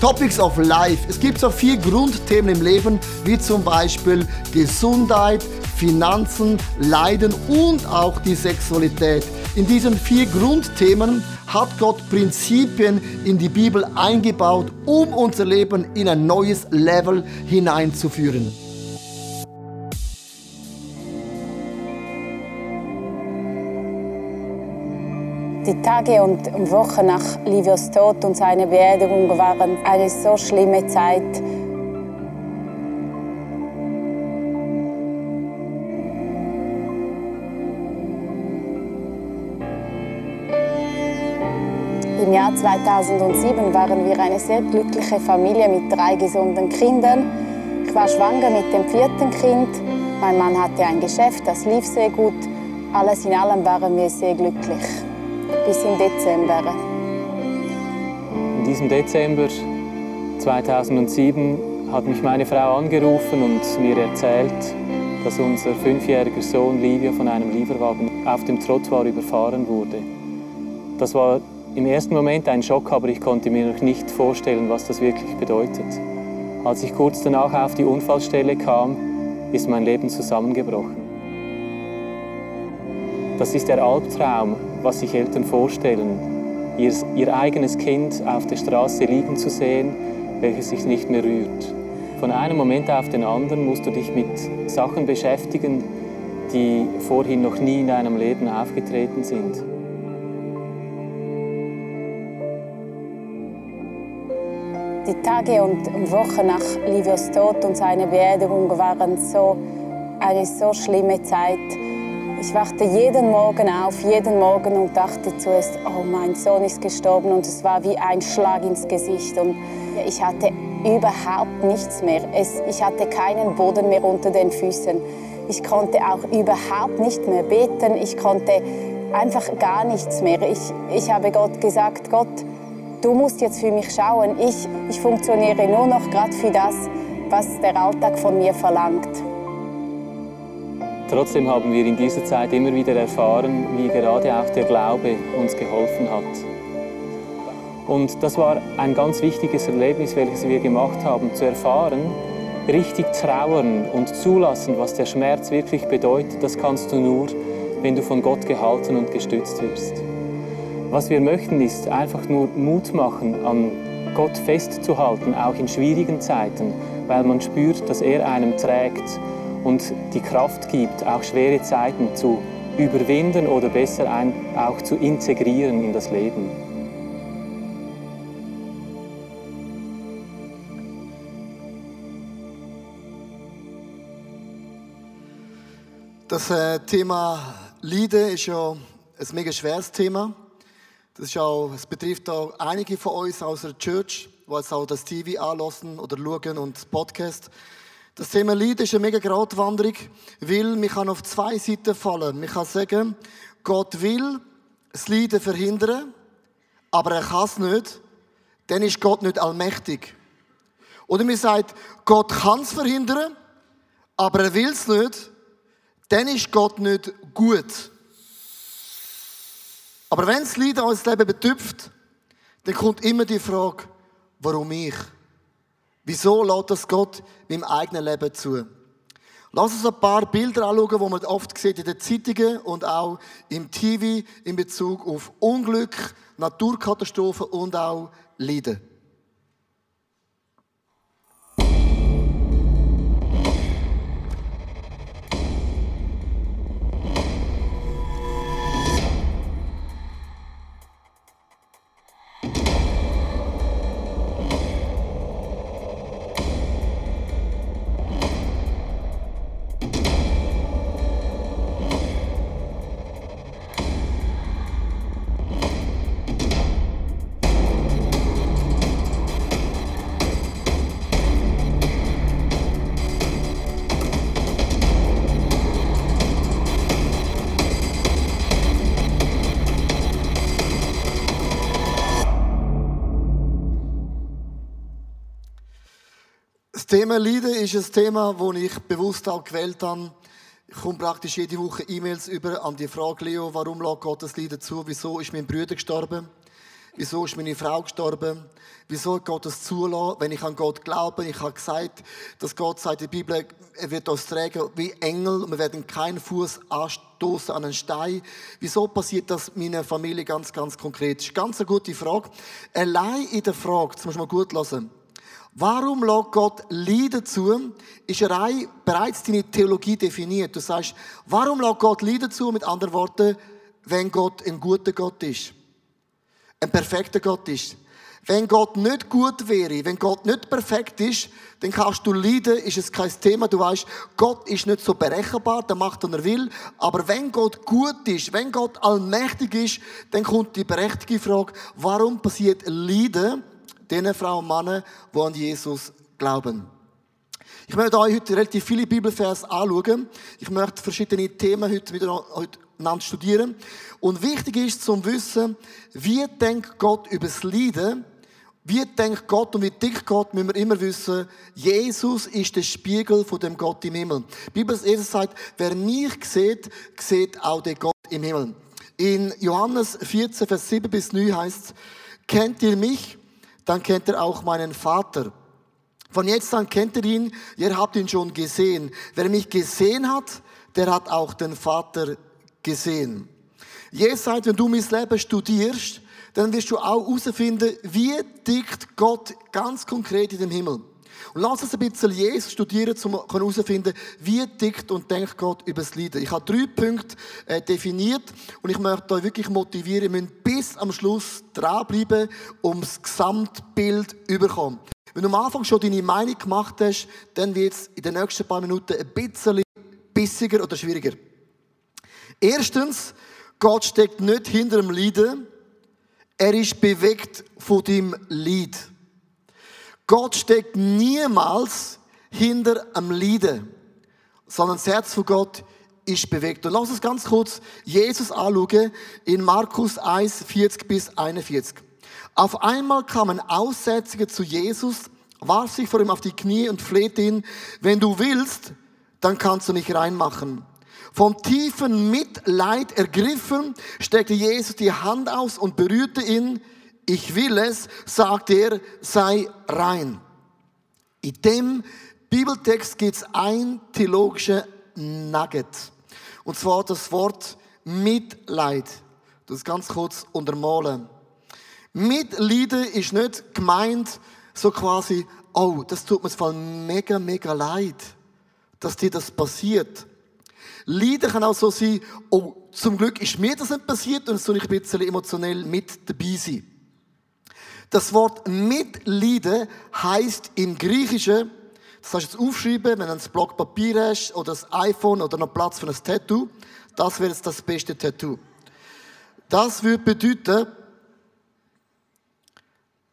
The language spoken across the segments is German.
Topics of Life. Es gibt so vier Grundthemen im Leben, wie zum Beispiel Gesundheit, Finanzen, Leiden und auch die Sexualität. In diesen vier Grundthemen hat Gott Prinzipien in die Bibel eingebaut, um unser Leben in ein neues Level hineinzuführen. Die Tage und Wochen nach Livios Tod und seiner Beerdigung waren eine so schlimme Zeit. Im Jahr 2007 waren wir eine sehr glückliche Familie mit drei gesunden Kindern. Ich war schwanger mit dem vierten Kind. Mein Mann hatte ein Geschäft, das lief sehr gut. Alles in allem waren wir sehr glücklich bis im Dezember. In diesem Dezember 2007 hat mich meine Frau angerufen und mir erzählt, dass unser fünfjähriger Sohn Livio von einem Lieferwagen auf dem Trottoir überfahren wurde. Das war im ersten Moment ein Schock, aber ich konnte mir noch nicht vorstellen, was das wirklich bedeutet. Als ich kurz danach auf die Unfallstelle kam, ist mein Leben zusammengebrochen. Das ist der Albtraum, was sich Eltern vorstellen, ihr, ihr eigenes Kind auf der Straße liegen zu sehen, welches sich nicht mehr rührt. Von einem Moment auf den anderen musst du dich mit Sachen beschäftigen, die vorhin noch nie in deinem Leben aufgetreten sind. Die Tage und Wochen nach Livios Tod und seiner Beerdigung waren so eine so schlimme Zeit. Ich wachte jeden Morgen auf, jeden Morgen und dachte zuerst, oh, mein Sohn ist gestorben und es war wie ein Schlag ins Gesicht und ich hatte überhaupt nichts mehr. Es, ich hatte keinen Boden mehr unter den Füßen. Ich konnte auch überhaupt nicht mehr beten. Ich konnte einfach gar nichts mehr. Ich, ich habe Gott gesagt, Gott, du musst jetzt für mich schauen. Ich, ich funktioniere nur noch gerade für das, was der Alltag von mir verlangt. Trotzdem haben wir in dieser Zeit immer wieder erfahren, wie gerade auch der Glaube uns geholfen hat. Und das war ein ganz wichtiges Erlebnis, welches wir gemacht haben, zu erfahren, richtig trauern und zulassen, was der Schmerz wirklich bedeutet, das kannst du nur, wenn du von Gott gehalten und gestützt wirst. Was wir möchten, ist einfach nur Mut machen, an Gott festzuhalten, auch in schwierigen Zeiten, weil man spürt, dass er einem trägt und die Kraft gibt, auch schwere Zeiten zu überwinden oder besser auch zu integrieren in das Leben. Das äh, Thema Leiden ist ja ein mega schweres Thema. Das ist auch, es betrifft auch einige von uns aus der Church, die jetzt auch das TV anlassen oder schauen und Podcast. Das Thema Leid ist eine mega Gratwanderung, weil man kann auf zwei Seiten fallen. Man kann sagen, Gott will das Leiden verhindern, aber er kann es nicht. Dann ist Gott nicht allmächtig. Oder man sagt, Gott kann es verhindern, aber er will es nicht. Dann ist Gott nicht gut. Aber wenn das Leiden unser Leben betüpft, dann kommt immer die Frage, warum ich? Wieso lässt das Gott meinem eigenen Leben zu? Lass uns ein paar Bilder anschauen, die man oft sieht in den Zeitungen und auch im TV in Bezug auf Unglück, Naturkatastrophen und auch Leiden. Thema Leiden ist ein Thema, das ich bewusst auch gewählt habe. Ich komme praktisch jede Woche E-Mails über an die Frage, Leo, warum lässt Gott das Leiden zu? Wieso ist mein Bruder gestorben? Wieso ist meine Frau gestorben? Wieso hat Gott das zulassen, wenn ich an Gott glaube? Ich habe gesagt, dass Gott sagt in der Bibel, er wird uns tragen wie Engel und wir werden keinen Fuß anstoßen an einen Stein. Wieso passiert das meiner Familie ganz, ganz konkret? Das ist ganz eine gute Frage. Allein in der Frage, das muss man gut lassen. Warum lässt Gott Leiden zu? Ist bereits deine Theologie definiert. Du sagst, warum lässt Gott Leiden zu? Mit anderen Worten, wenn Gott ein guter Gott ist. Ein perfekter Gott ist. Wenn Gott nicht gut wäre, wenn Gott nicht perfekt ist, dann kannst du leiden, ist es kein Thema. Du weißt, Gott ist nicht so berechenbar, der macht, was er will. Aber wenn Gott gut ist, wenn Gott allmächtig ist, dann kommt die berechtigte Frage, warum passiert Leiden den Frauen und Männern, die an Jesus glauben? Ich möchte euch heute relativ viele Bibelvers anschauen. Ich möchte verschiedene Themen heute miteinander studieren. Und wichtig ist zum Wissen, wie denkt Gott über das Leiden wie denkt Gott und wie tickt Gott, müssen wir immer wissen, Jesus ist der Spiegel von dem Gott im Himmel. Die Bibel Jesus sagt, wer mich sieht, sieht auch den Gott im Himmel. In Johannes 14, Vers 7 bis 9 heißt es, kennt ihr mich, dann kennt ihr auch meinen Vater. Von jetzt an kennt ihr ihn, ihr habt ihn schon gesehen. Wer mich gesehen hat, der hat auch den Vater gesehen. Sagt, wenn du mein Leben studierst, dann wirst du auch herausfinden, wie tickt Gott ganz konkret in dem Himmel. Und lass uns ein bisschen Jesus studieren, um herauszufinden, wie tickt und denkt Gott über das Leiden. Ich habe drei Punkte äh, definiert und ich möchte euch wirklich motivieren, ihr müsst bis am Schluss dranbleiben, um das Gesamtbild zu überkommen. Wenn du am Anfang schon deine Meinung gemacht hast, dann wird es in den nächsten paar Minuten ein bisschen bissiger oder schwieriger. Erstens, Gott steckt nicht hinter dem Leiden, er ist bewegt von dem Lied. Gott steckt niemals hinter am Leiden, sondern das Herz von Gott ist bewegt. Und lass uns ganz kurz Jesus anschauen in Markus 1, 40 bis 41. Auf einmal kam ein Aussätziger zu Jesus, warf sich vor ihm auf die Knie und flehte ihn, wenn du willst, dann kannst du mich reinmachen. Vom tiefen Mitleid ergriffen, streckte Jesus die Hand aus und berührte ihn. Ich will es, sagte er, sei rein. In dem Bibeltext gibt es ein theologisches Nugget. Und zwar das Wort Mitleid. Das ganz kurz untermalen. Mitleiden ist nicht gemeint, so quasi, oh, das tut mir zwar mega, mega leid, dass dir das passiert. Leiden kann auch so sein, oh, zum Glück ist mir das nicht passiert und so ich ein bisschen emotionell mit dabei sein. Das Wort mitleiden heißt im Griechischen, das kannst du jetzt aufschreiben, wenn du ein Block Papier hast oder das iPhone oder noch Platz für ein Tattoo. Das wäre jetzt das beste Tattoo. Das würde bedeuten,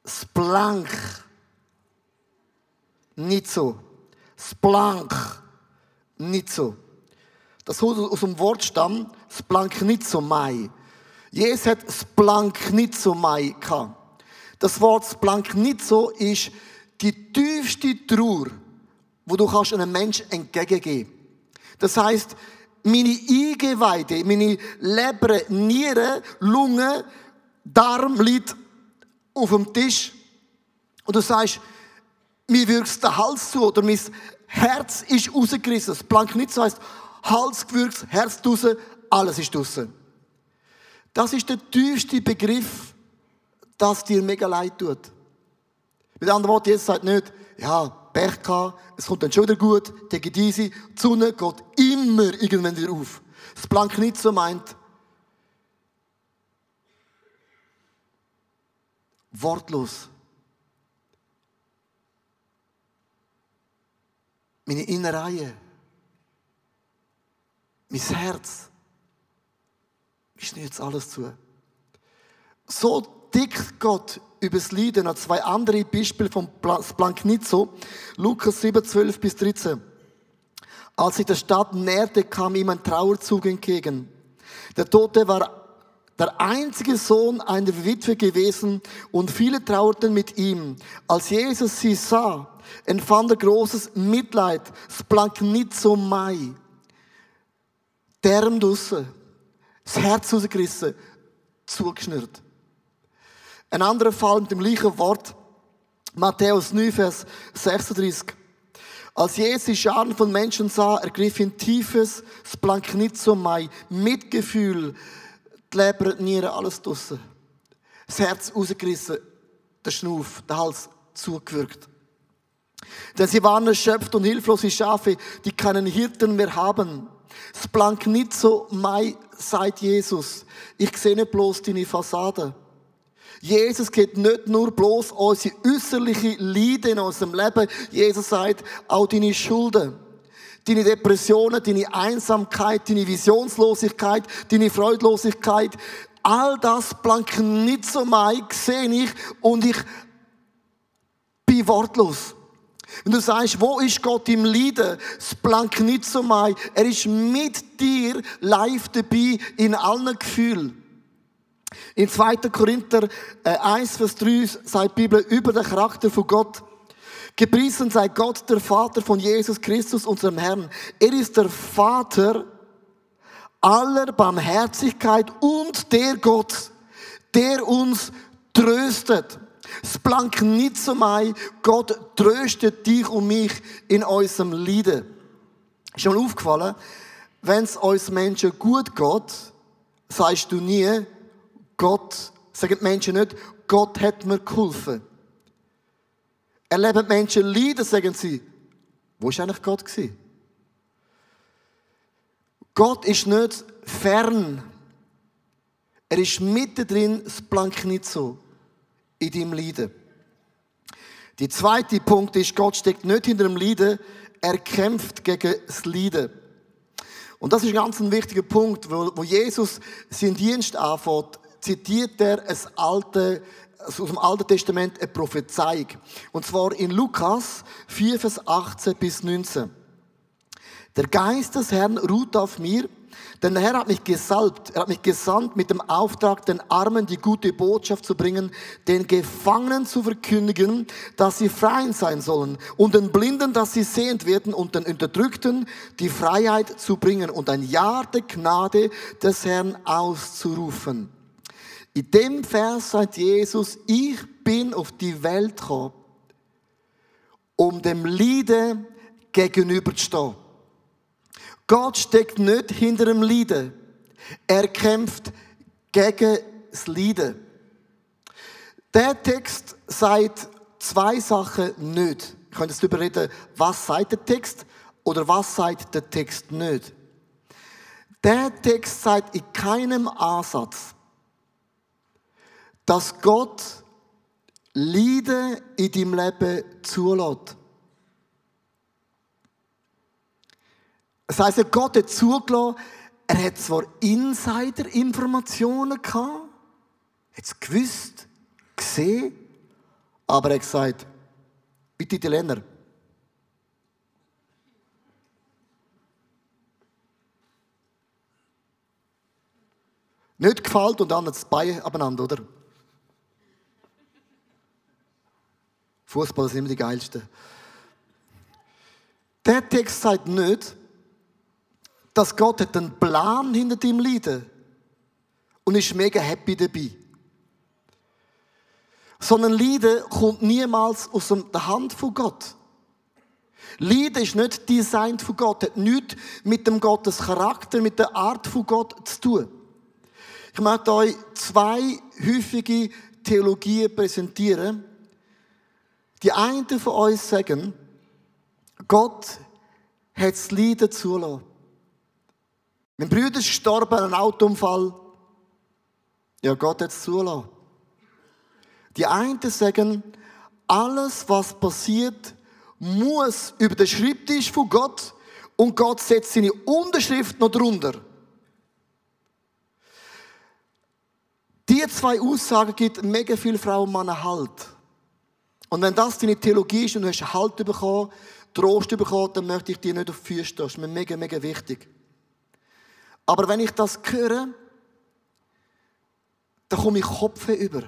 Splank. Nicht so. Splank. Nicht so. Das kommt aus dem Wortstamm Splanknizomai. Jesus hat Splanknizomai gehabt. Das Wort Splanknizo ist die tiefste Trauer, wo du kannst einem Menschen entgegengeben. Das heißt, meine Eingeweide, meine Leber, Nieren, Lunge, Darm liegt auf dem Tisch. Und du sagst, mir wirkst der Hals zu oder mein Herz ist rausgerissen. Das Planknitzo heißt, Hals gewürzt, Herz draussen, alles ist draussen. Das ist der tiefste Begriff, das dir mega leid tut. Mit anderen Worten, Jesus sagt nicht, ja, Pech gehabt, es kommt dann schon wieder gut, take it easy, die Sonne geht immer irgendwann wieder auf. Das Blank nicht so meint, wortlos. Meine Innereien mein Herz, ich schnürt jetzt alles zu. So dick Gott über das Leiden. Noch zwei andere Beispiele vom Planknitzo. Lukas 7, 12 bis 13. Als sich der Stadt näherte, kam ihm ein Trauerzug entgegen. Der Tote war der einzige Sohn einer Witwe gewesen und viele trauerten mit ihm. Als Jesus sie sah, empfand er großes Mitleid. Splanknitzo mai. Term draussen, das Herz rausgerissen, zugeschnürt. Ein anderer Fall mit dem gleichen Wort, Matthäus 9, Vers 36. Als Jesus Scharen von Menschen sah, ergriff ihn tiefes Splanknizomai, Mitgefühl, die Leber, die Nieren, alles draussen. Das Herz rausgerissen, der Schnuff, der Hals zugewürgt. Denn sie waren erschöpft und hilflose Schafe, die keinen Hirten mehr haben. Splanknizomai, sagt Jesus. Ich sehe nicht bloß deine Fassade. Jesus geht nicht nur bloß unsere äußerliche Leiden in unserem Leben. Jesus sagt auch deine Schulden. Deine Depressionen, deine Einsamkeit, deine Visionslosigkeit, deine Freudlosigkeit. All das blank nicht so mein, sehe ich und ich bin wortlos. Wenn du sagst, wo ist Gott im Leiden? Das blank nicht so mein. Er ist mit dir live dabei in allen Gefühlen. In 2. Korinther 1, äh, Vers 3 sagt die Bibel über den Charakter von Gott. Gepriesen sei Gott, der Vater von Jesus Christus, unserem Herrn. Er ist der Vater aller Barmherzigkeit und der Gott, der uns tröstet. Es blank nicht so mai, Gott tröstet dich und mich in unserem Leiden. Ist schon aufgefallen, wenn es uns Menschen gut geht, sagst du nie, Gott, sagen die Menschen nicht, Gott hat mir geholfen. Erleben Menschen Leiden, sagen sie, wo ist eigentlich Gott gewesen? Gott ist nicht fern. Er ist mittendrin, das Plank nicht so, in deinem Leiden. Die zweite Punkt ist, Gott steckt nicht hinter dem Leiden, er kämpft gegen das Leiden. Und das ist ein ganz wichtiger Punkt, wo Jesus seinen Dienst anfängt zitiert er ein alte, also aus dem Alten Testament eine Prophezeiung. Und zwar in Lukas 4, Vers 18 bis 19. Der Geist des Herrn ruht auf mir, denn der Herr hat mich gesalbt, er hat mich gesandt mit dem Auftrag, den Armen die gute Botschaft zu bringen, den Gefangenen zu verkündigen, dass sie frei sein sollen und den Blinden, dass sie sehend werden und den Unterdrückten die Freiheit zu bringen und ein Jahr der Gnade des Herrn auszurufen. In dem Vers sagt Jesus, ich bin auf die Welt gekommen, um dem Leiden gegenüberzustehen. Gott steckt nicht hinter dem Leiden. Er kämpft gegen das Leiden. Der Text sagt zwei Sachen nicht. Ich könnte jetzt darüber reden, was sagt der Text oder was sagt der Text nicht. Der Text sagt in keinem Ansatz, dass Gott Leiden in deinem Leben zulässt. Das heisst, Gott hat zugelassen, er hat zwar Insider-Informationen gehabt, hat es gewusst, gesehen, aber er hat gesagt, bitte Italiener, nicht gefällt und dann das Bein abeinander, oder? Fußball sind immer die geilsten. Der Text sagt nicht, dass Gott einen Plan hinter deinem Leiden und ist mega happy dabei. Sondern Leiden kommt niemals aus der Hand von Gott. Leiden ist nicht designt von Gott, hat nichts mit dem Gottes Charakter, mit der Art von Gott zu tun. Ich möchte euch zwei häufige Theologien präsentieren, die einen von uns sagen, Gott hat das Leiden zulassen. Mein Bruder ist gestorben an einem Autounfall. Ja, Gott hat es zulassen. Die einen sagen, alles, was passiert, muss über den Schreibtisch von Gott und Gott setzt seine Unterschrift noch drunter. Die zwei Aussagen gibt mega viele Frauen und Männer Halt. Und wenn das deine Theologie ist und du hast Halt bekommen, Trost bekommen, dann möchte ich dir nicht auf die Füße stehen. Das ist mir mega, mega wichtig. Aber wenn ich das höre, dann komme ich Kopf über.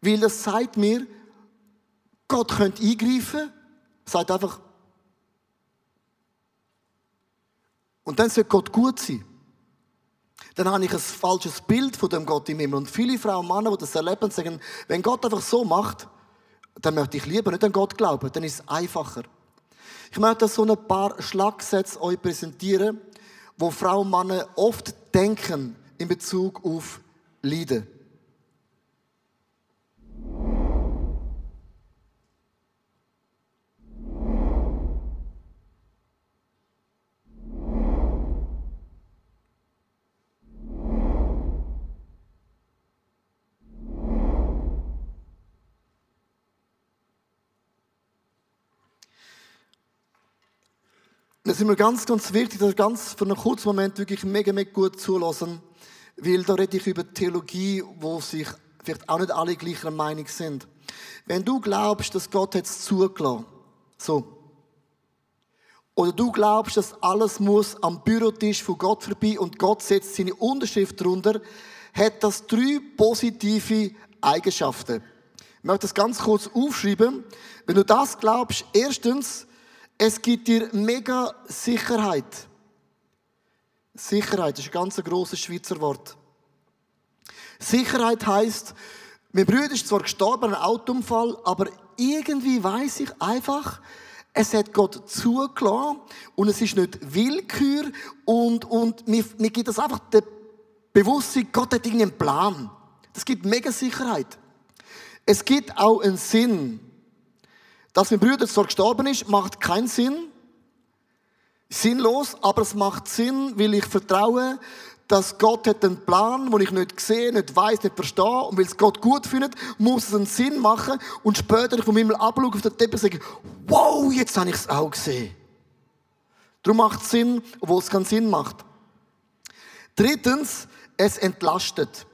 Weil das sagt mir, Gott könnte eingreifen, sagt einfach, und dann soll Gott gut sein. dann habe ich ein falsches Bild von dem Gott im Himmel. Und viele Frauen und Männer, die das erleben, sagen, wenn Gott einfach so macht, dann möchte ich lieber nicht an Gott glauben, dann ist es einfacher. Ich möchte so ein paar Schlagsätze euch präsentieren, wo Frauen und Männer oft denken in Bezug auf Leiden. Es ist mir ganz, ganz wichtig, dass ganz für einen kurzen Moment wirklich mega, mega gut zulassen, weil da rede ich über Theologie, wo sich vielleicht auch nicht alle gleicher Meinung sind. Wenn du glaubst, dass Gott es zugelassen, so, oder du glaubst, dass alles muss am Bürotisch von Gott vorbei und Gott setzt seine Unterschrift drunter, hat das drei positive Eigenschaften. Ich möchte das ganz kurz aufschreiben. Wenn du das glaubst, erstens, es gibt dir mega Sicherheit. Sicherheit ist ein ganz grosses Schweizer Wort. Sicherheit heißt, mein Bruder ist zwar gestorben, ein Autounfall, aber irgendwie weiß ich einfach, es hat Gott zugelassen und es ist nicht Willkür und, und mir, mir gibt das einfach das Bewusstsein, Gott hat irgendeinen Plan. Das gibt mega Sicherheit. Es gibt auch einen Sinn. Dass mein Bruder zwar gestorben ist, macht keinen Sinn. Sinnlos, aber es macht Sinn, weil ich vertraue, dass Gott hat einen Plan, den ich nicht sehe, nicht weiß, nicht verstehe. Und weil es Gott gut findet, muss es einen Sinn machen. Und später ich vom Himmel abschaue auf den Teppich sage, wow, jetzt habe ich es auch gesehen. Darum macht es Sinn, obwohl es keinen Sinn macht. Drittens, es entlastet.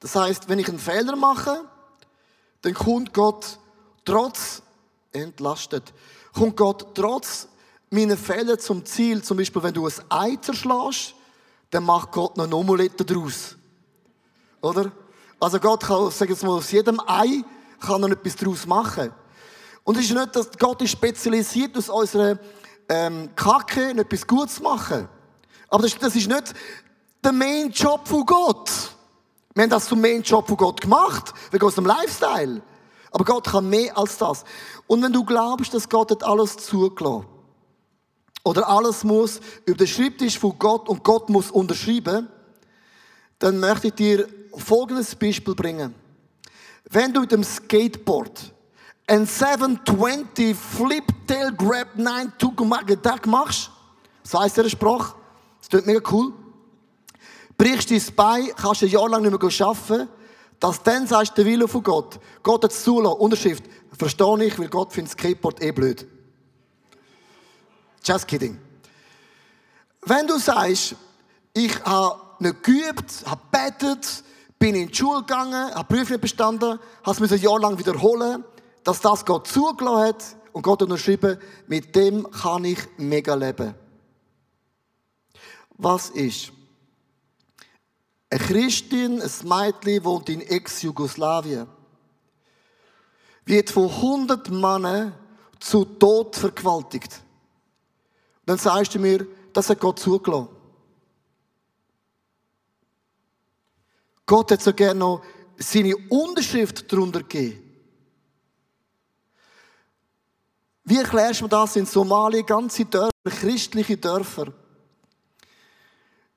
Das heißt, wenn ich einen Fehler mache, dann kommt Gott trotz entlastet. Kommt Gott trotz meiner Fehler zum Ziel, zum Beispiel wenn du ein Ei zerschlägst, dann macht Gott noch eine Omelette daraus. Oder? Also Gott kann, sagen wir mal, aus jedem Ei kann er etwas daraus machen. Und es ist nicht, dass Gott ist spezialisiert aus unserer ähm, Kacke etwas Gutes zu machen. Aber das, das ist nicht der Main Job von Gott. Wir haben das zum Main Job von Gott gemacht, wegen unserem Lifestyle. Aber Gott kann mehr als das. Und wenn du glaubst, dass Gott hat alles zugelassen oder alles muss über den Schreibtisch von Gott und Gott muss unterschreiben, dann möchte ich dir folgendes Beispiel bringen. Wenn du mit dem Skateboard ein 720 Flip Tail Grab 9 Tukumag machst, so heisst der Spruch, das klingt mega cool, brichst dein Bein, kannst ein Jahr lang nicht mehr arbeiten, dass dann sagst, der Wille von Gott, Gott hat es zulassen, Unterschrift, verstehe ich, weil Gott findet Skateboard eh blöd. Just kidding. Wenn du sagst, ich habe nicht geübt, habe betet, bin in die Schule gegangen, habe Prüfung nicht bestanden, habe es ein Jahr lang wiederholen, dass das Gott zugelassen hat und Gott unterschrieben, mit dem kann ich mega leben. Was ist? Eine Christin, ein Mädchen, wohnt in Ex-Jugoslawien. Wird von 100 Männern zu Tod vergewaltigt. Dann sagst du mir, das hat Gott zugelassen. Gott hat so gerne noch seine Unterschrift darunter gegeben. Wie erklärst du das in Somalia, ganze Dörfer, christliche Dörfer?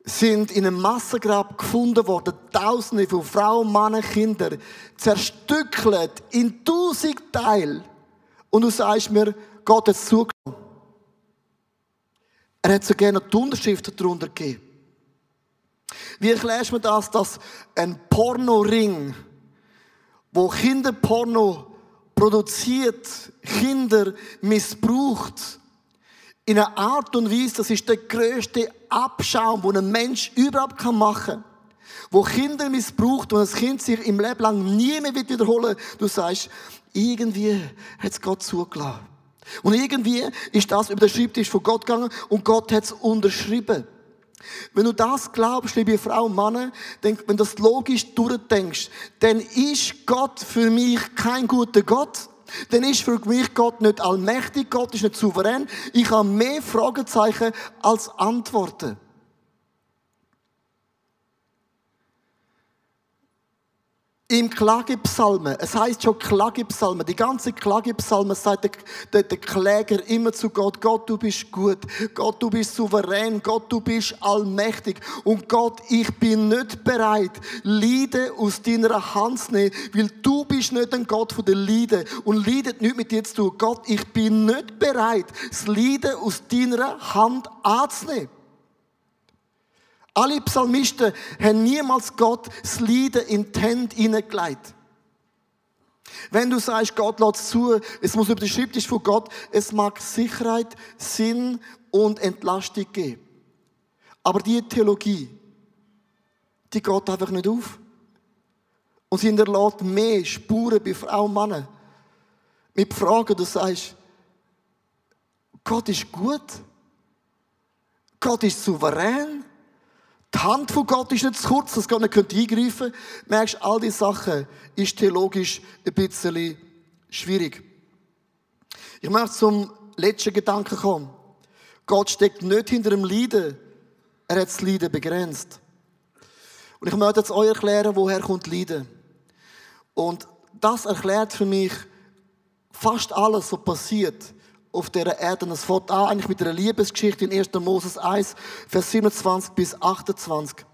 Sind in einem Massengrab gefunden worden. Tausende von Frauen, Männern, Kindern zerstückelt in tausend Teile. Und du sagst mir, Gott hat es zugelassen. Er hat so gerne die Unterschrift darunter gegeben. Wie erklärst du mir das, dass ein Pornoring, wo Kinderporno produziert, Kinder missbraucht, in einer Art und Weise, das ist der größte Abschaum, den ein Mensch überhaupt machen kann. Wo Kinder missbraucht und das Kind sich im Leben lang nie mehr wiederholen Du sagst, irgendwie hat es Gott zugelassen. Und irgendwie ist das über den Schreibtisch von Gott gegangen und Gott hat es unterschrieben. Wenn du das glaubst, liebe Frau und Mann, wenn du das logisch durchdenkst, dann ist Gott für mich kein guter Gott, dann ist für mich Gott nicht allmächtig, Gott ist nicht souverän. Ich habe mehr Fragezeichen als Antworten. Im Klagepsalmen, es heißt schon Klagepsalmen, die ganze Klagepsalmen sagt der, der, der, Kläger immer zu Gott, Gott, du bist gut, Gott, du bist souverän, Gott, du bist allmächtig und Gott, ich bin nicht bereit, Liede aus deiner Hand zu nehmen, weil du bist nicht ein Gott von der Liede und Liede nicht mit dir zu tun. Gott, ich bin nicht bereit, das Liede aus deiner Hand anzunehmen. Alle Psalmisten haben niemals Gott das Leiden in die Hände hineingelegt. Wenn du sagst, Gott lässt zu, es muss über den Schreibtisch von Gott, es mag Sicherheit, Sinn und Entlastung geben. Aber die Theologie, die geht einfach nicht auf. Und sie hinterlässt mehr Spuren bei Frauen und Männern. Mit Fragen, du sagst, Gott ist gut. Gott ist souverän. Die Hand von Gott ist nicht zu kurz, dass Gott nicht eingreifen könnte. Merkst, all diese Sachen ist theologisch ein bisschen schwierig. Ich möchte zum letzten Gedanken kommen. Gott steckt nicht hinter dem Leiden. Er hat das Leiden begrenzt. Und ich möchte jetzt euch erklären, woher kommt Leiden. Und das erklärt für mich fast alles, was passiert auf dieser Erde. Und es fängt an eigentlich mit einer Liebesgeschichte in 1. Moses 1, Vers 27 bis 28.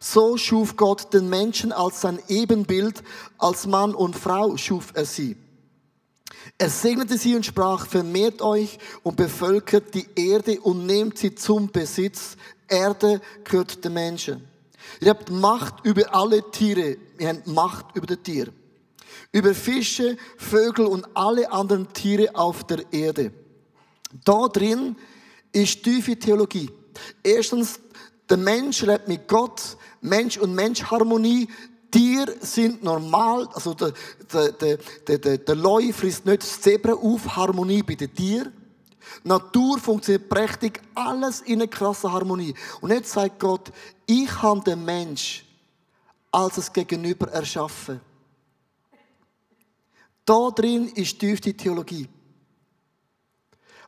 So schuf Gott den Menschen als sein Ebenbild, als Mann und Frau schuf er sie. Er segnete sie und sprach, vermehrt euch und bevölkert die Erde und nehmt sie zum Besitz. Erde gehört den Menschen. Ihr habt Macht über alle Tiere. Ihr habt Macht über die Tiere über Fische, Vögel und alle anderen Tiere auf der Erde. Da drin ist tiefe Theologie. Erstens, der Mensch lebt mit Gott, Mensch und Mensch-Harmonie. Tiere sind normal, also der, der, der, der, der Leu frisst nicht das Zebra auf, Harmonie bei den Tieren. Natur funktioniert prächtig, alles in einer krassen Harmonie. Und jetzt sagt Gott, ich habe den Mensch als es Gegenüber erschaffen. Da drin ist tief die Theologie.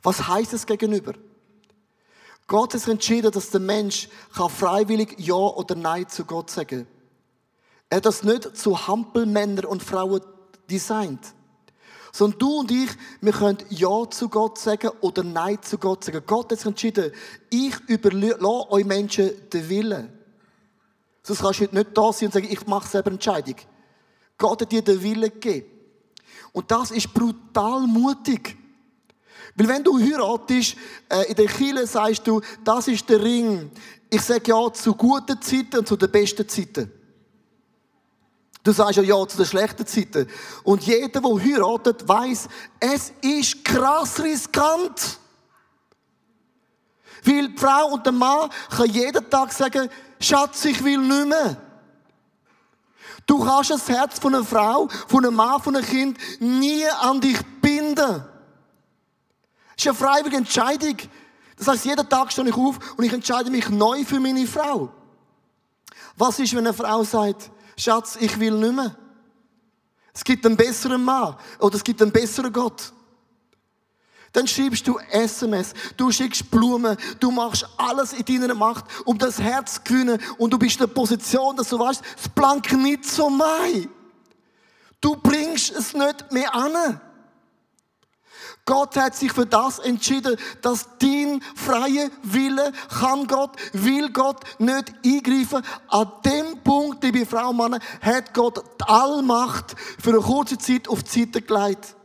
Was heißt es gegenüber? Gott hat entschieden, dass der Mensch kann freiwillig Ja oder Nein zu Gott sagen. Er hat das nicht zu Hampelmänner und Frauen designt. Sondern du und ich, wir können Ja zu Gott sagen oder Nein zu Gott sagen. Gott hat entschieden, ich überlasse euch Menschen den Willen. Sonst kannst du nicht da sein und sagen, ich mache selber Entscheidung. Gott hat dir den Willen gegeben. Und das ist brutal mutig. Weil wenn du heiratest, äh, in der Kirche sagst du, das ist der Ring. Ich sage ja zu guten Zeiten und zu den besten Zeiten. Du sagst ja ja zu den schlechten Zeiten. Und jeder, der heiratet, weiß, es ist krass riskant. Weil die Frau und der Mann kann jeden Tag sagen, Schatz, ich will nicht mehr. Du kannst das Herz von einer Frau, von einem Mann, von einem Kind nie an dich binden. Das ist eine freiwillige Entscheidung. Das heißt, jeden Tag stehe ich auf und ich entscheide mich neu für meine Frau. Was ist, wenn eine Frau sagt, Schatz, ich will nicht mehr? Es gibt einen besseren Mann oder es gibt einen besseren Gott. Dann schreibst du SMS, du schickst Blumen, du machst alles in deiner Macht, um das Herz zu gewinnen. Und du bist in der Position, dass du weißt, das Blank nicht so mai. Du bringst es nicht mehr an. Gott hat sich für das entschieden, dass dein freier Wille kann Gott, will Gott nicht eingreifen. An dem Punkt, liebe Frau und Mann, hat Gott die Allmacht für eine kurze Zeit auf die Seite gelegt.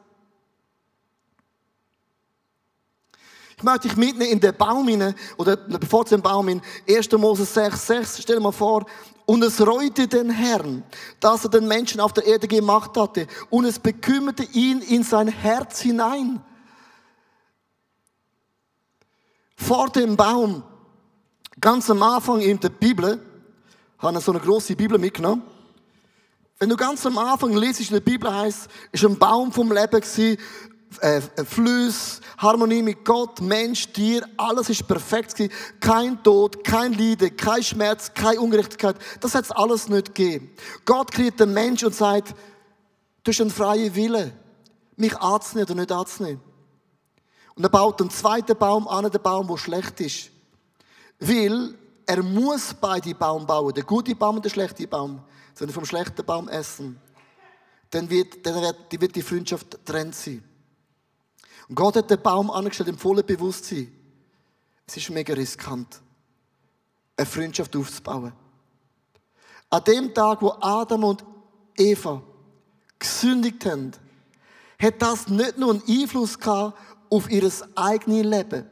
Ich möchte dich mitnehmen in den Baum hinein, oder bevor zu dem Baum in 1. Mose 6, 6, stell dir mal vor, und es reute den Herrn, dass er den Menschen auf der Erde gemacht hatte, und es bekümmerte ihn in sein Herz hinein. Vor dem Baum, ganz am Anfang in der Bibel, habe ich so eine große Bibel mitgenommen. Wenn du ganz am Anfang liest, in der Bibel heißt, ist ein Baum vom Leben gewesen, äh, Fluss, Harmonie mit Gott, Mensch, Tier, alles ist perfekt gewesen. Kein Tod, kein Leiden, kein Schmerz, keine Ungerechtigkeit. Das hat es alles nicht gegeben. Gott kriegt den Mensch und sagt, du hast einen freien Wille, mich anzunehmen oder nicht anzunehmen. Und er baut einen zweiten Baum an, den Baum, der schlecht ist. Weil er muss beide Baum bauen, der gute Baum und der schlechte Baum. sondern vom schlechten Baum essen, dann wird, dann wird die Freundschaft trennt sein. Und Gott hat den Baum angestellt im vollen Bewusstsein. Es ist mega riskant, eine Freundschaft aufzubauen. An dem Tag, wo Adam und Eva gesündigt haben, hat das nicht nur einen Einfluss gehabt auf ihr eigenes Leben,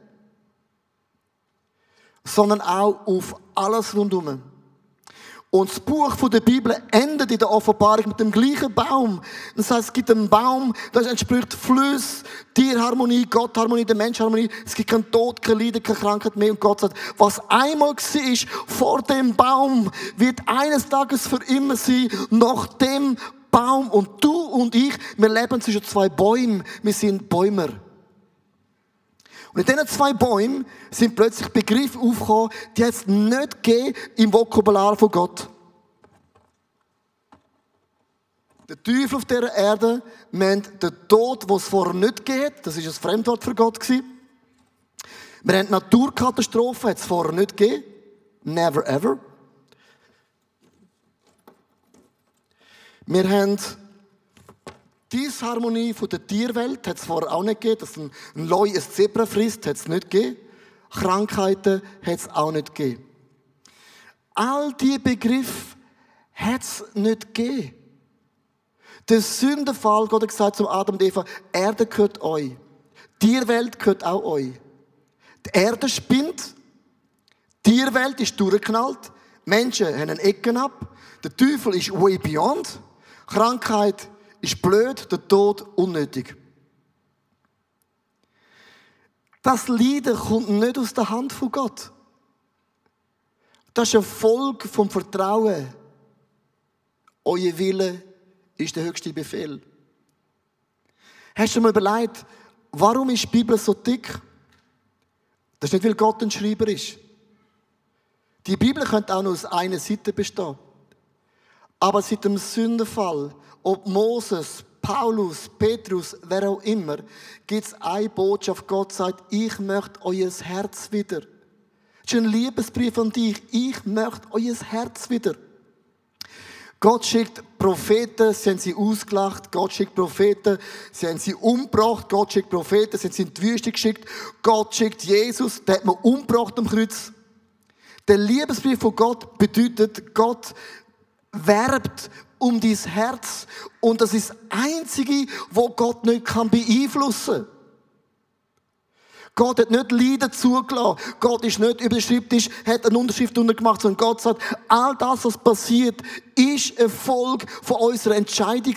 sondern auch auf alles rundherum. Und das Buch der Bibel endet in der Offenbarung mit dem gleichen Baum. Das heißt, es gibt einen Baum, das entspricht Fluss, Tierharmonie, Gottharmonie, der Menschharmonie. Es gibt keinen Tod, kein Leiden, keine Krankheit mehr. Und Gott sagt, was einmal war vor dem Baum, wird eines Tages für immer sein, nach dem Baum. Und du und ich, wir leben zwischen zwei Bäumen. Wir sind Bäumer. Und in diesen zwei Bäumen sind plötzlich Begriffe aufgekommen, die es nicht gegeben im Vokabular von Gott. Der Teufel auf dieser Erde meint den Tod, den es vorher nicht geht. Das ist ein Fremdwort für Gott. Wir haben Naturkatastrophen, hat es vorher nicht gegeben. Never ever. Wir haben Disharmonie von der Tierwelt hat es vorher auch nicht gegeben. Dass ein, ein Leu ein Zebra frisst, hat es nicht gegeben. Krankheiten hat es auch nicht gegeben. All diese Begriffe hat es nicht gegeben. Der Sündenfall, Gott hat gesagt zum Adam und Eva, Erde gehört euch. Tierwelt gehört auch euch. Die Erde spinnt. Tierwelt ist durchgeknallt. Menschen haben Ecken ab. Der Teufel ist way beyond. Krankheit ist blöd, der Tod unnötig. Das Leiden kommt nicht aus der Hand von Gott. Das ist eine Folge vom Vertrauen. Euer Wille ist der höchste Befehl. Hast du mal überlegt, warum ist die Bibel so dick? Das ist nicht, weil Gott ein Schreiber ist. Die Bibel könnte auch nur aus einer Seite bestehen. Aber seit dem Sündenfall ob Moses, Paulus, Petrus, wer auch immer, gibt es eine Botschaft. Gott sagt, ich möchte euer Herz wieder. Das ist ein Liebesbrief an dich. Ich möchte euer Herz wieder. Gott schickt Propheten, sie haben sie ausgelacht. Gott schickt Propheten, sie haben sie umgebracht. Gott schickt Propheten, sie haben sie in die Wüste geschickt. Gott schickt Jesus, der hat man umgebracht am Kreuz. Der Liebesbrief von Gott bedeutet, Gott werbt um dein Herz. Und das ist das Einzige, wo Gott nicht beeinflussen kann. Gott hat nicht Leiden zugelassen. Gott ist nicht über den Schreibtisch, hat eine Unterschrift gemacht, sondern Gott sagt, all das, was passiert, ist eine Folge von unserer Entscheidung.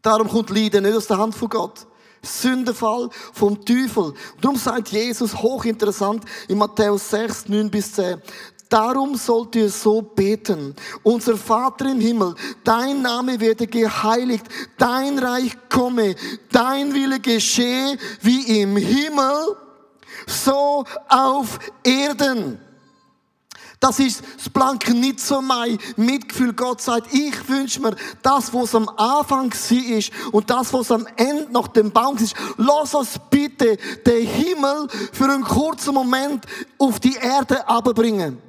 Darum kommt Leiden nicht aus der Hand von Gott. Sündenfall vom Teufel. Darum sagt Jesus hochinteressant in Matthäus 6, 9 bis 10. Darum sollt ihr so beten. Unser Vater im Himmel, dein Name werde geheiligt, dein Reich komme, dein Wille geschehe wie im Himmel, so auf Erden. Das ist das blanke nicht so mein Mitgefühl. Gott sagt, ich wünsche mir das, was am Anfang ist und das, was am Ende nach dem Baum ist. Lass uns bitte den Himmel für einen kurzen Moment auf die Erde abbringen.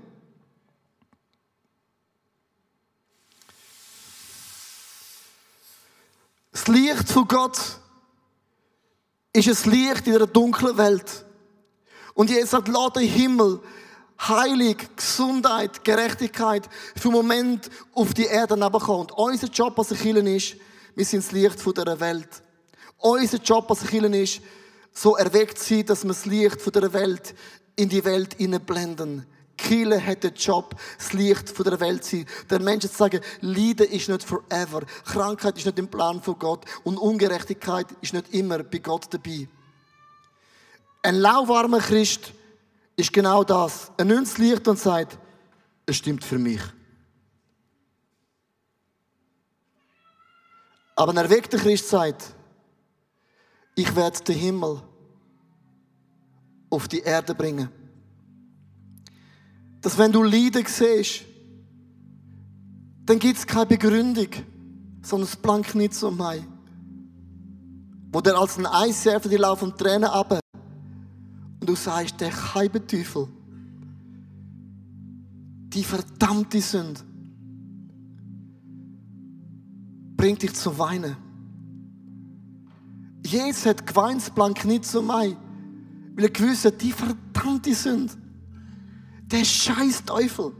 Das Licht von Gott ist ein Licht in einer dunklen Welt. Und Jesus sagt, lass den Himmel, Heilig, Gesundheit, Gerechtigkeit für einen Moment auf die Erde kommen. Und unser Job als Kirche ist, wir sind das Licht dieser Welt. Unser Job als Kirche ist, so erweckt sein, dass wir das Licht dieser Welt in die Welt blenden. Kille hat den Job, das Licht von der Welt zu sein. Der Menschen zu sagen, Leiden ist nicht forever. Krankheit ist nicht im Plan von Gott. Und Ungerechtigkeit ist nicht immer bei Gott dabei. Ein lauwarmer Christ ist genau das. Er nimmt das Licht und sagt, es stimmt für mich. Aber ein erweckter Christ sagt, ich werde den Himmel auf die Erde bringen dass wenn du Leiden siehst, dann gibt es keine Begründung, sondern nicht so mai. Wo der als ein Eisserver die laufen Tränen ab. Und du sagst, der Teufel, die verdammte Sünde, bringt dich zu weinen. Jesus hat geweint, blank nicht zu Mai, weil er gewusst hat, die verdammte Sünde, der scheiß Teufel,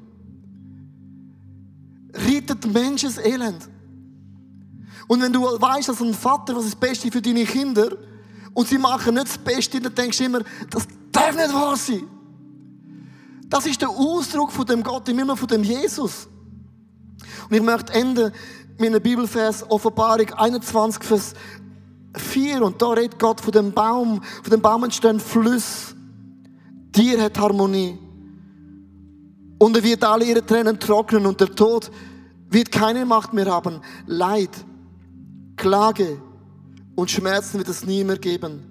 rettet Menschen Elend. Und wenn du weißt, dass ein Vater, was das Beste für deine Kinder, und sie machen nicht das Beste, dann denkst du immer, das darf nicht wahr sein. Das ist der Ausdruck von dem Gott, immer von dem Jesus. Und ich möchte enden mit einem Bibelvers, Offenbarung 21, Vers 4. Und da redet Gott von dem Baum, von dem Baum entstehen Flüsse. Tier hat Harmonie. Und er wird alle ihre Tränen trocknen und der Tod wird keine Macht mehr haben. Leid, Klage und Schmerzen wird es nie mehr geben.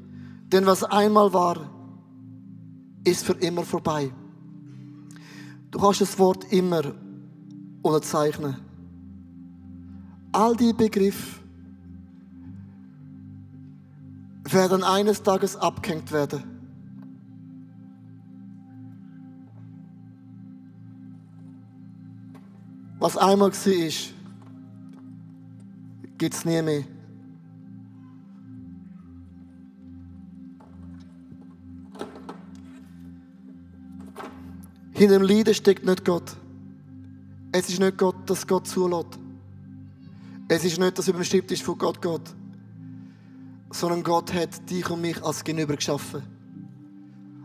Denn was einmal war, ist für immer vorbei. Du kannst das Wort immer unterzeichnen. All die Begriffe werden eines Tages abgehängt werden. Was einmal war, gibt es nie mehr. Hinter dem Leiden steckt nicht Gott. Es ist nicht Gott, dass Gott zulässt. Es ist nicht, dass über den Schreibtisch von Gott geht. Sondern Gott hat dich und mich als Gegenüber geschaffen.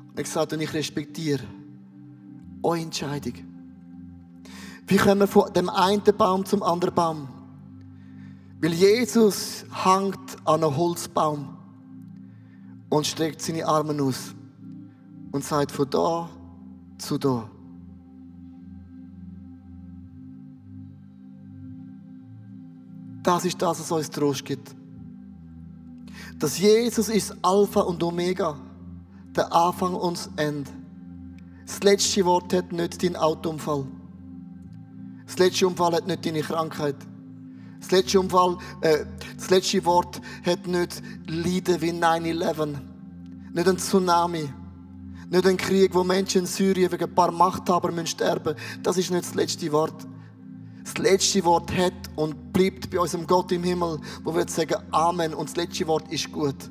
Und er gesagt, und ich respektiere eure Entscheidung. Wie kommen wir von dem einen Baum zum anderen Baum? Weil Jesus hängt an einem Holzbaum und streckt seine Arme aus und sagt von da zu da. Das ist das, was uns Trost gibt. Dass Jesus ist Alpha und Omega, der Anfang und das Ende. Das letzte Wort hat nicht dein Autounfall. Das letzte Unfall hat nicht deine Krankheit. Das letzte, Unfall, äh, das letzte Wort hat nicht Leiden wie 9-11. Nicht ein Tsunami. Nicht ein Krieg, wo Menschen in Syrien wegen ein paar Machthaber sterben müssen. Das ist nicht das letzte Wort. Das letzte Wort hat und bleibt bei unserem Gott im Himmel, wo wir sagen Amen und das letzte Wort ist gut.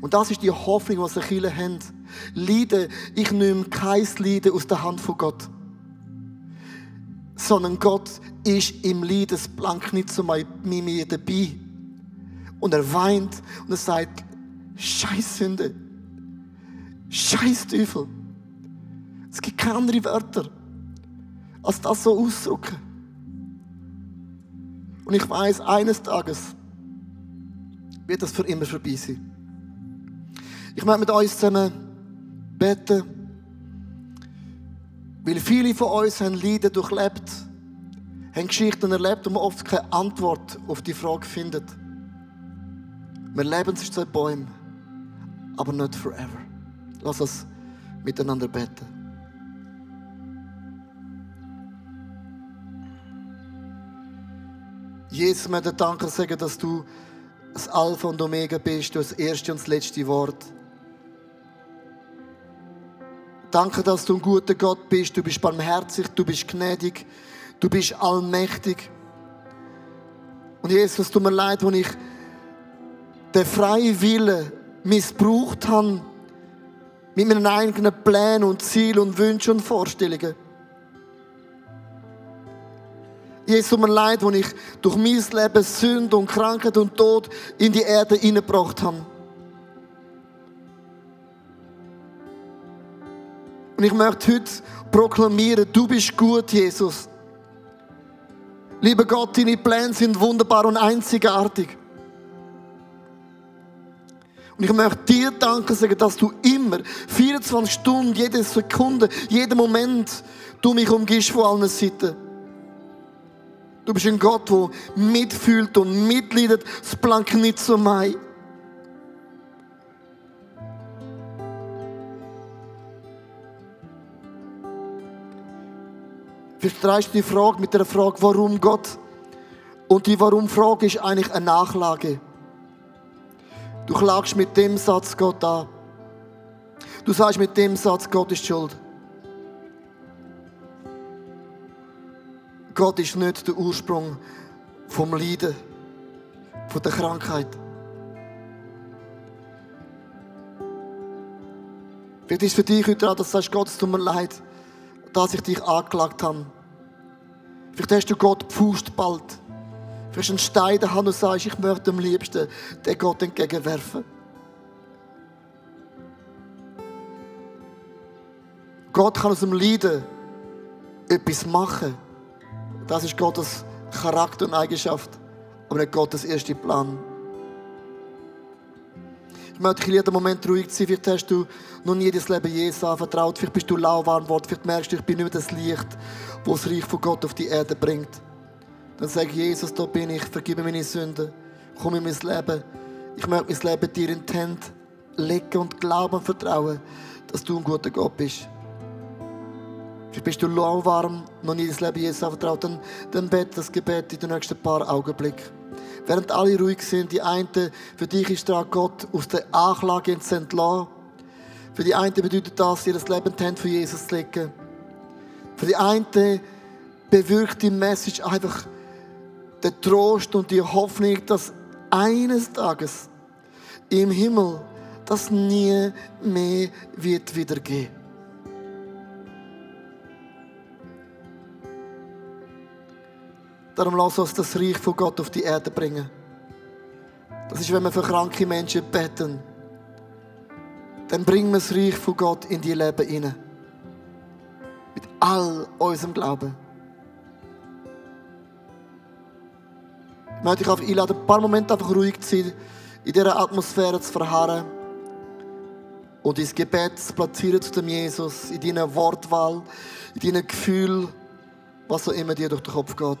Und das ist die Hoffnung, die viele haben. Leiden, ich nehme kein Leiden aus der Hand von Gott. Sondern Gott ist im Leiden blank nicht so mit mir dabei. Und er weint und er sagt, Scheiß Sünde. Scheiß Teufel. Es gibt keine anderen Wörter, als das so auszudrücken. Und ich weiß, eines Tages wird das für immer vorbei sein. Ich möchte mit euch zusammen beten, weil viele von uns haben Leiden durchlebt, haben Geschichten erlebt und man oft keine Antwort auf die Frage findet. Wir leben zwischen zwei Bäumen, aber nicht forever. Lass uns miteinander beten. Jesus, wir danken sagen, dass du das Alpha und Omega bist, du das erste und das letzte Wort. Danke, dass du ein guter Gott bist. Du bist barmherzig, du bist gnädig, du bist allmächtig. Und Jesus, es tut mir leid, wenn ich den freien Willen missbraucht habe, mit meinen eigenen Plänen und Zielen und Wünschen und Vorstellungen. Jesus, tut mir leid, wo ich durch mein Leben Sünde und Krankheit und Tod in die Erde hineingebracht habe. Und ich möchte heute proklamieren, du bist gut, Jesus. Lieber Gott, deine Pläne sind wunderbar und einzigartig. Und ich möchte dir danken sagen, dass du immer, 24 Stunden, jede Sekunde, jeden Moment, du mich umgibst von allen Seiten. Du bist ein Gott, der mitfühlt und mitleidet, das Blank nicht so mai. Du die Frage mit der Frage, warum Gott? Und die Warum-Frage ist eigentlich eine Nachlage. Du klagst mit dem Satz Gott an. Du sagst mit dem Satz, Gott ist schuld. Gott ist nicht der Ursprung vom Leiden. von der Krankheit. Vielleicht ist es für dich heute dran, dass du sagst, Gott, es tut mir leid, dass ich dich angeklagt habe. Vielleicht hast du Gott gepfuscht bald. Vielleicht einen Stein in und sagst, ich möchte am liebsten den Gott entgegenwerfen. Gott kann aus dem Leiden etwas machen. Das ist Gottes Charakter und Eigenschaft, aber nicht Gottes erster Plan. Ich möchte in jedem Moment ruhig sein. Vielleicht hast du noch nie das Leben Jesus anvertraut. Vielleicht bist du lauwarm geworden. Vielleicht merkst du, ich bin nicht mehr das Licht, das das Reich von Gott auf die Erde bringt. Dann sag Jesus, da bin ich, vergib meine Sünden, komm in mein Leben. Ich möchte mein Leben dir in die Hände legen und glauben und vertrauen, dass du ein guter Gott bist. Vielleicht bist du lauwarm, noch nie das Leben Jesus anvertraut. Dann, dann bete das Gebet in den nächsten paar Augenblicken. Während alle ruhig sind, die einen, für dich ist dran, Gott aus der Anklage zu entlassen. Für die einen bedeutet das, ihr das Leben die von Jesus zu legen. Für die einen bewirkt die Message einfach den Trost und die Hoffnung, dass eines Tages im Himmel das nie mehr wird wiedergehen. Darum lass uns das Reich von Gott auf die Erde bringen. Das ist, wenn wir für kranke Menschen beten. Dann bringen wir das Reich von Gott in die Leben hinein. Mit all unserem Glauben. Ich möchte dich einladen, ein paar Momente einfach ruhig zu sein, in dieser Atmosphäre zu verharren und dein Gebet zu platzieren zu dem Jesus, in deiner Wortwahl, in deinem Gefühl, was auch immer dir durch den Kopf geht.